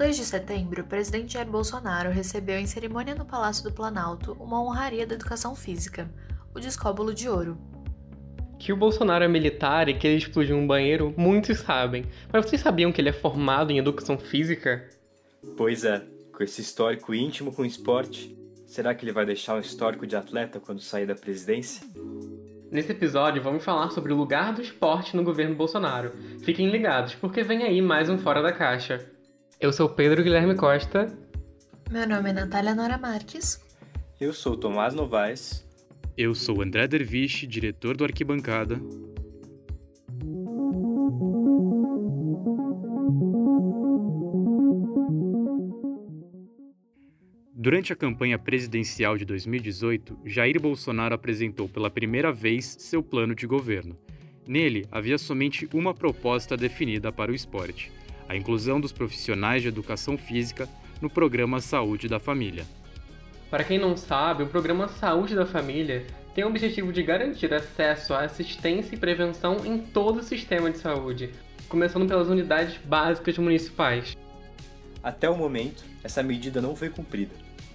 dia 2 de setembro, o presidente Jair Bolsonaro recebeu em cerimônia no Palácio do Planalto uma honraria da educação física, o Descóbulo de Ouro. Que o Bolsonaro é militar e que ele explodiu um banheiro, muitos sabem. Mas vocês sabiam que ele é formado em educação física? Pois é, com esse histórico íntimo com o esporte, será que ele vai deixar um histórico de atleta quando sair da presidência? Nesse episódio, vamos falar sobre o lugar do esporte no governo Bolsonaro. Fiquem ligados, porque vem aí mais um Fora da Caixa. Eu sou Pedro Guilherme Costa. Meu nome é Natália Nora Marques. Eu sou Tomás Novaes. Eu sou André Derviche, diretor do Arquibancada. Durante a campanha presidencial de 2018, Jair Bolsonaro apresentou pela primeira vez seu plano de governo. Nele, havia somente uma proposta definida para o esporte: a inclusão dos profissionais de educação física no programa Saúde da Família. Para quem não sabe, o programa Saúde da Família tem o objetivo de garantir acesso à assistência e prevenção em todo o sistema de saúde, começando pelas unidades básicas municipais. Até o momento, essa medida não foi cumprida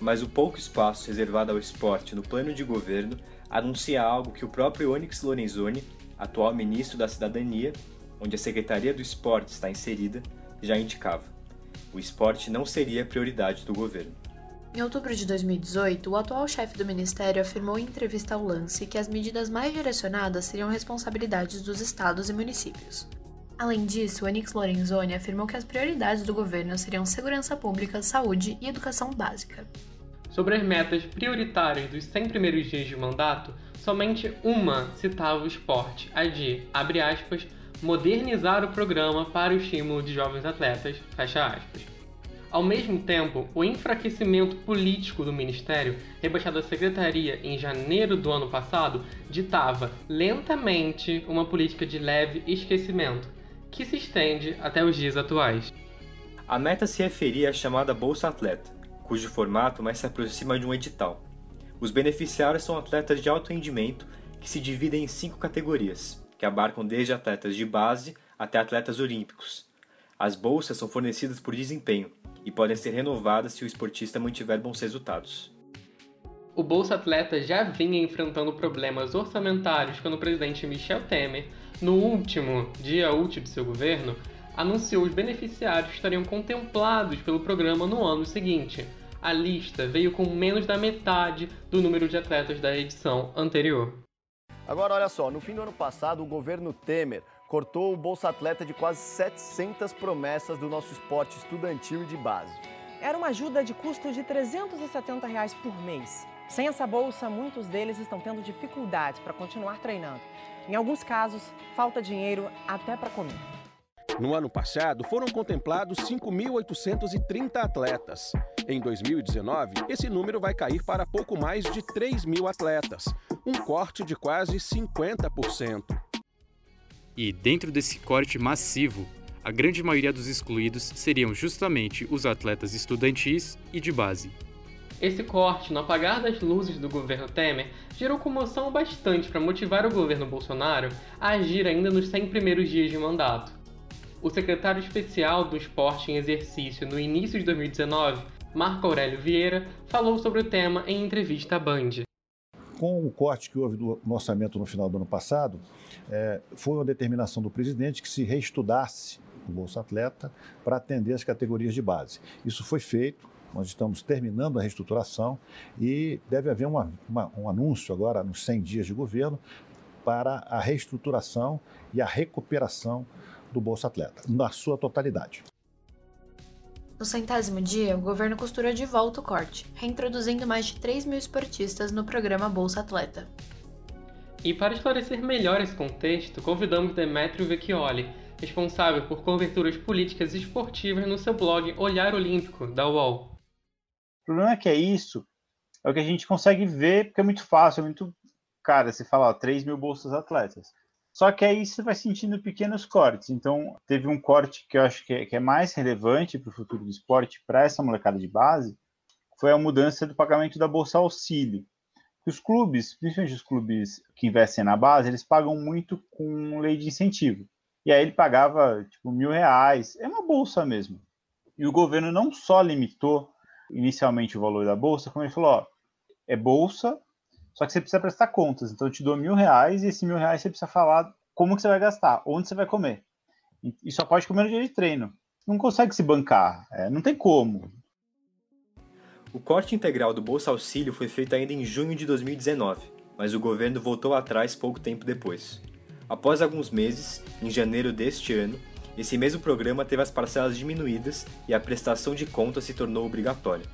mas o pouco espaço reservado ao esporte no plano de governo anuncia algo que o próprio Onyx Lorenzoni, atual ministro da Cidadania, onde a Secretaria do Esporte está inserida, já indicava. O esporte não seria prioridade do governo. Em outubro de 2018, o atual chefe do ministério afirmou em entrevista ao Lance que as medidas mais direcionadas seriam responsabilidades dos estados e municípios. Além disso, o Onyx Lorenzoni afirmou que as prioridades do governo seriam segurança pública, saúde e educação básica. Sobre as metas prioritárias dos 100 primeiros dias de mandato, somente uma citava o esporte, a de, abre aspas, modernizar o programa para o estímulo de jovens atletas. Ao mesmo tempo, o enfraquecimento político do Ministério, rebaixado à Secretaria em janeiro do ano passado, ditava lentamente uma política de leve esquecimento, que se estende até os dias atuais. A meta se referia à chamada Bolsa Atleta, cujo formato mais se aproxima de um edital. Os beneficiários são atletas de alto rendimento que se dividem em cinco categorias, que abarcam desde atletas de base até atletas olímpicos. As bolsas são fornecidas por desempenho e podem ser renovadas se o esportista mantiver bons resultados. O Bolsa Atleta já vinha enfrentando problemas orçamentários quando o presidente Michel Temer no último dia útil de seu governo, anunciou os beneficiários que estariam contemplados pelo programa no ano seguinte. A lista veio com menos da metade do número de atletas da edição anterior. Agora, olha só, no fim do ano passado, o governo Temer cortou o Bolsa Atleta de quase 700 promessas do nosso esporte estudantil e de base. Era uma ajuda de custo de 370 reais por mês. Sem essa bolsa, muitos deles estão tendo dificuldades para continuar treinando. Em alguns casos, falta dinheiro até para comer. No ano passado, foram contemplados 5.830 atletas. Em 2019, esse número vai cair para pouco mais de 3 mil atletas, um corte de quase 50%. E dentro desse corte massivo, a grande maioria dos excluídos seriam justamente os atletas estudantis e de base. Esse corte no apagar das luzes do governo Temer gerou comoção bastante para motivar o governo Bolsonaro a agir ainda nos 100 primeiros dias de mandato. O secretário especial do esporte em exercício no início de 2019, Marco Aurélio Vieira, falou sobre o tema em entrevista à Band. Com o corte que houve no orçamento no final do ano passado, é, foi uma determinação do presidente que se reestudasse o Bolsa Atleta para atender as categorias de base. Isso foi feito, nós estamos terminando a reestruturação e deve haver uma, uma, um anúncio agora, nos 100 dias de governo, para a reestruturação e a recuperação do Bolsa Atleta, na sua totalidade. No centésimo dia, o governo costurou de volta o corte, reintroduzindo mais de 3 mil esportistas no programa Bolsa Atleta. E para esclarecer melhor esse contexto, convidamos Demetrio Vecchioli, responsável por coberturas políticas e esportivas no seu blog Olhar Olímpico, da UOL. O problema é que é isso, é o que a gente consegue ver, porque é muito fácil, é muito. Cara, você fala, ó, 3 mil bolsas atletas. Só que aí você vai sentindo pequenos cortes. Então, teve um corte que eu acho que é, que é mais relevante para o futuro do esporte, para essa molecada de base, foi a mudança do pagamento da Bolsa Auxílio. Os clubes, principalmente os clubes que investem na base, eles pagam muito com lei de incentivo. E aí ele pagava, tipo, mil reais. É uma bolsa mesmo. E o governo não só limitou inicialmente o valor da bolsa, como ele falou, ó, é bolsa, só que você precisa prestar contas. Então eu te dou mil reais e esse mil reais você precisa falar como que você vai gastar, onde você vai comer. E só pode comer no dia de treino. Não consegue se bancar, é, não tem como. O corte integral do Bolsa Auxílio foi feito ainda em junho de 2019, mas o governo voltou atrás pouco tempo depois. Após alguns meses, em janeiro deste ano, esse mesmo programa teve as parcelas diminuídas e a prestação de contas se tornou obrigatória.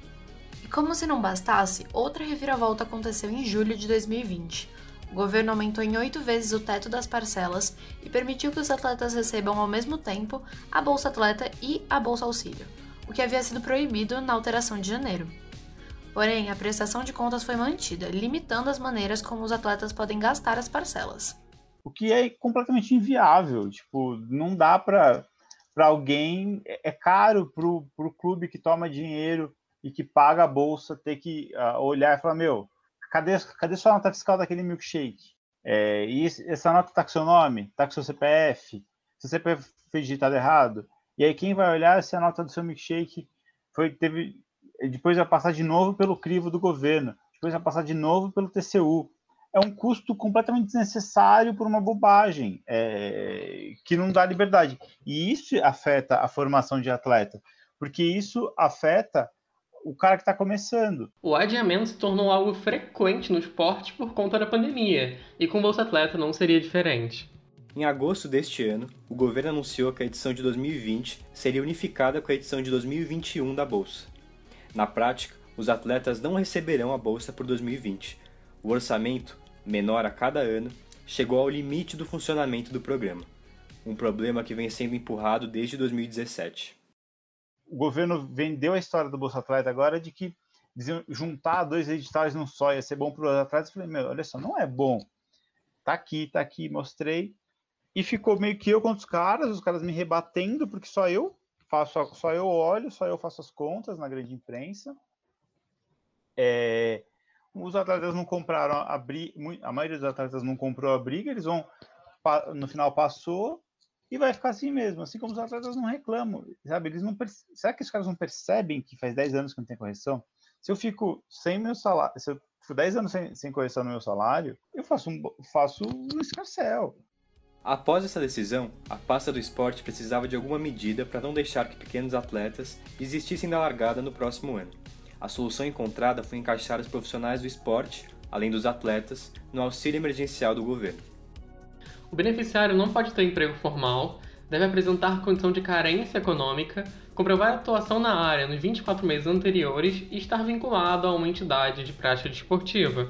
Como se não bastasse, outra reviravolta aconteceu em julho de 2020. O governo aumentou em oito vezes o teto das parcelas e permitiu que os atletas recebam ao mesmo tempo a Bolsa Atleta e a Bolsa Auxílio, o que havia sido proibido na alteração de janeiro. Porém, a prestação de contas foi mantida, limitando as maneiras como os atletas podem gastar as parcelas o que é completamente inviável. Tipo, não dá para para alguém é, é caro para o clube que toma dinheiro e que paga a bolsa ter que uh, olhar e falar meu cadê cadê sua nota fiscal daquele milkshake? É, e essa nota está com seu nome? Está com seu CPF seu CPF foi digitado errado? E aí quem vai olhar se a nota do seu milkshake foi teve depois vai passar de novo pelo crivo do governo depois vai passar de novo pelo TCU é um custo completamente desnecessário por uma bobagem, é, que não dá liberdade. E isso afeta a formação de atleta, porque isso afeta o cara que está começando. O adiamento se tornou algo frequente no esporte por conta da pandemia, e com o Bolsa Atleta não seria diferente. Em agosto deste ano, o governo anunciou que a edição de 2020 seria unificada com a edição de 2021 da Bolsa. Na prática, os atletas não receberão a Bolsa por 2020. O orçamento menor a cada ano, chegou ao limite do funcionamento do programa, um problema que vem sendo empurrado desde 2017. O governo vendeu a história do Bolsa Atleta agora de que juntar dois editais num só ia ser bom para os atletas. Eu falei, meu, olha só, não é bom. Tá aqui, tá aqui, mostrei. E ficou meio que eu contra os caras, os caras me rebatendo, porque só eu faço, só eu olho, só eu faço as contas na grande imprensa. É, os atletas não compraram a briga, a maioria dos atletas não comprou a briga, eles vão, no final passou e vai ficar assim mesmo, assim como os atletas não reclamam, sabe? Eles não Será que os caras não percebem que faz 10 anos que não tem correção? Se eu fico sem meu salário, se eu fico 10 anos sem, sem correção no meu salário, eu faço um, faço um escarcel. Após essa decisão, a pasta do esporte precisava de alguma medida para não deixar que pequenos atletas desistissem da largada no próximo ano. A solução encontrada foi encaixar os profissionais do esporte, além dos atletas, no auxílio emergencial do governo. O beneficiário não pode ter emprego formal, deve apresentar condição de carência econômica, comprovar atuação na área nos 24 meses anteriores e estar vinculado a uma entidade de prática desportiva.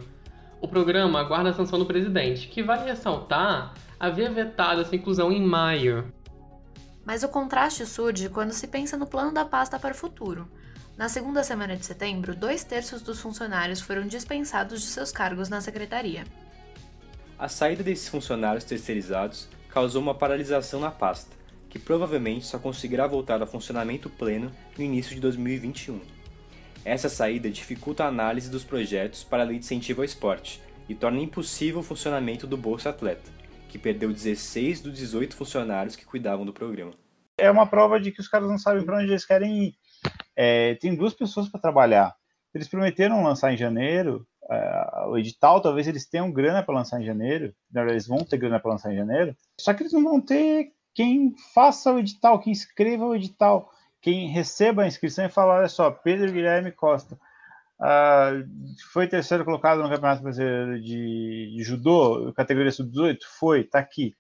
O programa aguarda a sanção do presidente, que vale ressaltar havia vetado essa inclusão em maio. Mas o contraste surge quando se pensa no plano da pasta para o futuro. Na segunda semana de setembro, dois terços dos funcionários foram dispensados de seus cargos na secretaria. A saída desses funcionários terceirizados causou uma paralisação na pasta, que provavelmente só conseguirá voltar a funcionamento pleno no início de 2021. Essa saída dificulta a análise dos projetos para a lei de incentivo ao esporte e torna impossível o funcionamento do Bolsa Atleta, que perdeu 16 dos 18 funcionários que cuidavam do programa. É uma prova de que os caras não sabem para onde eles querem ir é, tem duas pessoas para trabalhar. Eles prometeram lançar em janeiro. É, o edital, talvez eles tenham grana para lançar em janeiro. Eles vão ter grana para lançar em janeiro. Só que eles não vão ter quem faça o edital, quem escreva o edital, quem receba a inscrição e fala: olha só, Pedro Guilherme Costa. Uh, foi terceiro colocado no Campeonato Brasileiro de, de Judô, categoria sub-18? Foi, tá aqui.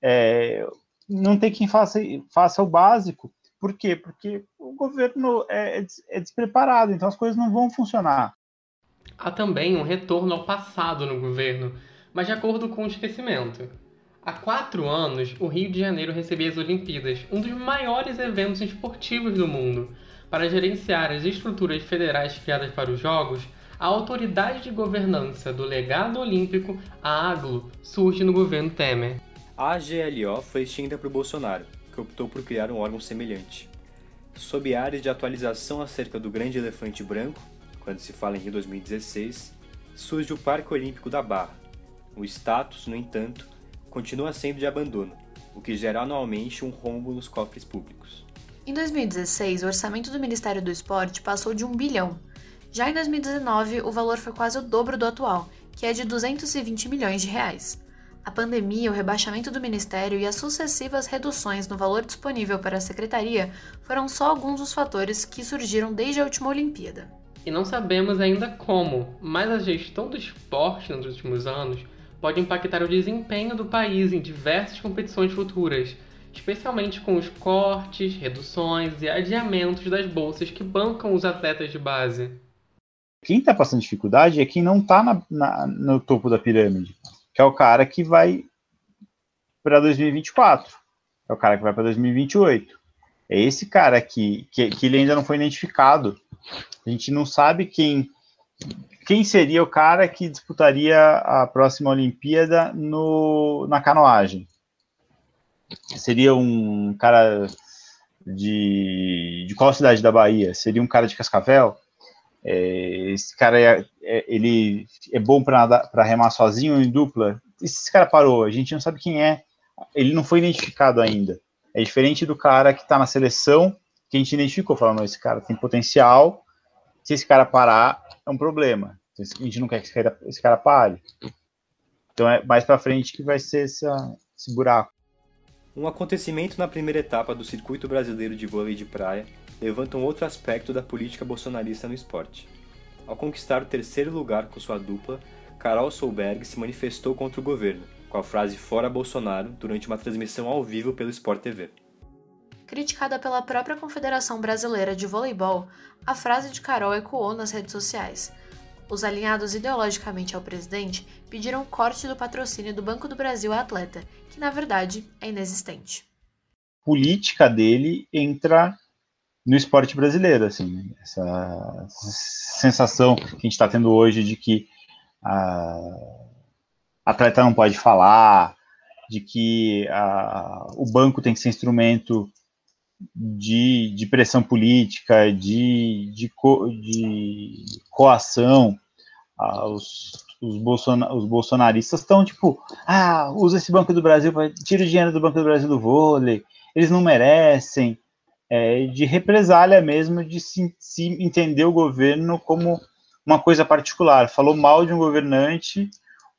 É, não tem quem faça, faça o básico. Por quê? Porque o governo é, é, é despreparado, então as coisas não vão funcionar. Há também um retorno ao passado no governo, mas de acordo com o esquecimento. Há quatro anos, o Rio de Janeiro recebia as Olimpíadas, um dos maiores eventos esportivos do mundo. Para gerenciar as estruturas federais criadas para os Jogos, a autoridade de governança do legado olímpico, a AGLO, surge no governo Temer. A AGLO foi extinta por Bolsonaro, que optou por criar um órgão semelhante. Sob áreas de atualização acerca do grande elefante branco, quando se fala em Rio 2016, surge o Parque Olímpico da Barra. O status, no entanto, continua sendo de abandono, o que gera anualmente um rombo nos cofres públicos. Em 2016, o orçamento do Ministério do Esporte passou de 1 bilhão. Já em 2019, o valor foi quase o dobro do atual, que é de 220 milhões de reais. A pandemia, o rebaixamento do ministério e as sucessivas reduções no valor disponível para a secretaria foram só alguns dos fatores que surgiram desde a última Olimpíada. E não sabemos ainda como, mas a gestão do esporte nos últimos anos pode impactar o desempenho do país em diversas competições futuras, especialmente com os cortes, reduções e adiamentos das bolsas que bancam os atletas de base. Quem está passando dificuldade é quem não está no topo da pirâmide, que é o cara que vai para 2024, é o cara que vai para 2028. É esse cara aqui, que, que ele ainda não foi identificado. A gente não sabe quem quem seria o cara que disputaria a próxima Olimpíada no, na canoagem. Seria um cara de, de qual cidade da Bahia? Seria um cara de Cascavel? É, esse cara é, é, ele é bom para remar sozinho em dupla? Esse cara parou, a gente não sabe quem é, ele não foi identificado ainda. É diferente do cara que está na seleção, que a gente identificou, falando, esse cara tem potencial, se esse cara parar, é um problema. A gente não quer que esse cara, esse cara pare. Então é mais para frente que vai ser essa, esse buraco. Um acontecimento na primeira etapa do Circuito Brasileiro de Vôlei de Praia levanta um outro aspecto da política bolsonarista no esporte. Ao conquistar o terceiro lugar com sua dupla, Carol Solberg se manifestou contra o governo, com a frase Fora Bolsonaro durante uma transmissão ao vivo pelo Sport TV. Criticada pela própria Confederação Brasileira de Voleibol, a frase de Carol ecoou nas redes sociais. Os alinhados ideologicamente ao presidente pediram o corte do patrocínio do Banco do Brasil à atleta, que na verdade é inexistente. Política dele entra no esporte brasileiro, assim, essa sensação que a gente está tendo hoje de que a atleta não pode falar, de que a, o banco tem que ser instrumento de, de pressão política, de, de, co, de coação, ah, os, os, bolsona, os bolsonaristas estão tipo, ah, usa esse Banco do Brasil, tira o dinheiro do Banco do Brasil do vôlei, eles não merecem, é, de represália mesmo, de se, se entender o governo como uma coisa particular. Falou mal de um governante,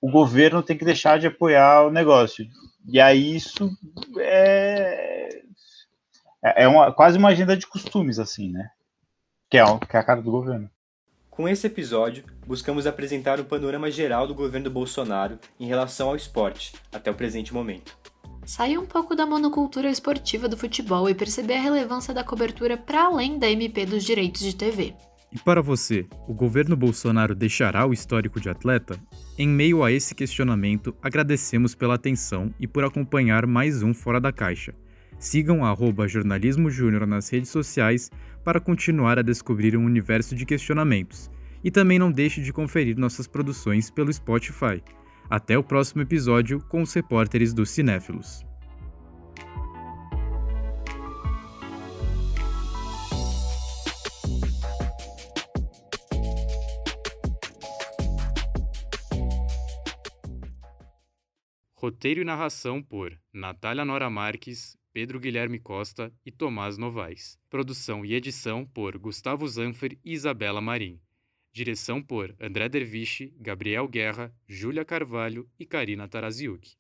o governo tem que deixar de apoiar o negócio. E aí isso é, é, é uma, quase uma agenda de costumes, assim, né? Que é, que é a cara do governo. Com esse episódio, buscamos apresentar um panorama geral do governo Bolsonaro em relação ao esporte, até o presente momento. Sair um pouco da monocultura esportiva do futebol e perceber a relevância da cobertura para além da MP dos direitos de TV. E para você, o governo Bolsonaro deixará o histórico de atleta? Em meio a esse questionamento, agradecemos pela atenção e por acompanhar mais um Fora da Caixa. Sigam arroba Jornalismo Júnior nas redes sociais para continuar a descobrir um universo de questionamentos. E também não deixe de conferir nossas produções pelo Spotify. Até o próximo episódio com os repórteres do Cinéfilos. Roteiro e narração por Natália Nora Marques, Pedro Guilherme Costa e Tomás Novaes. Produção e edição por Gustavo Zanfer e Isabela Marim. Direção por André Derviche, Gabriel Guerra, Júlia Carvalho e Karina Taraziuk.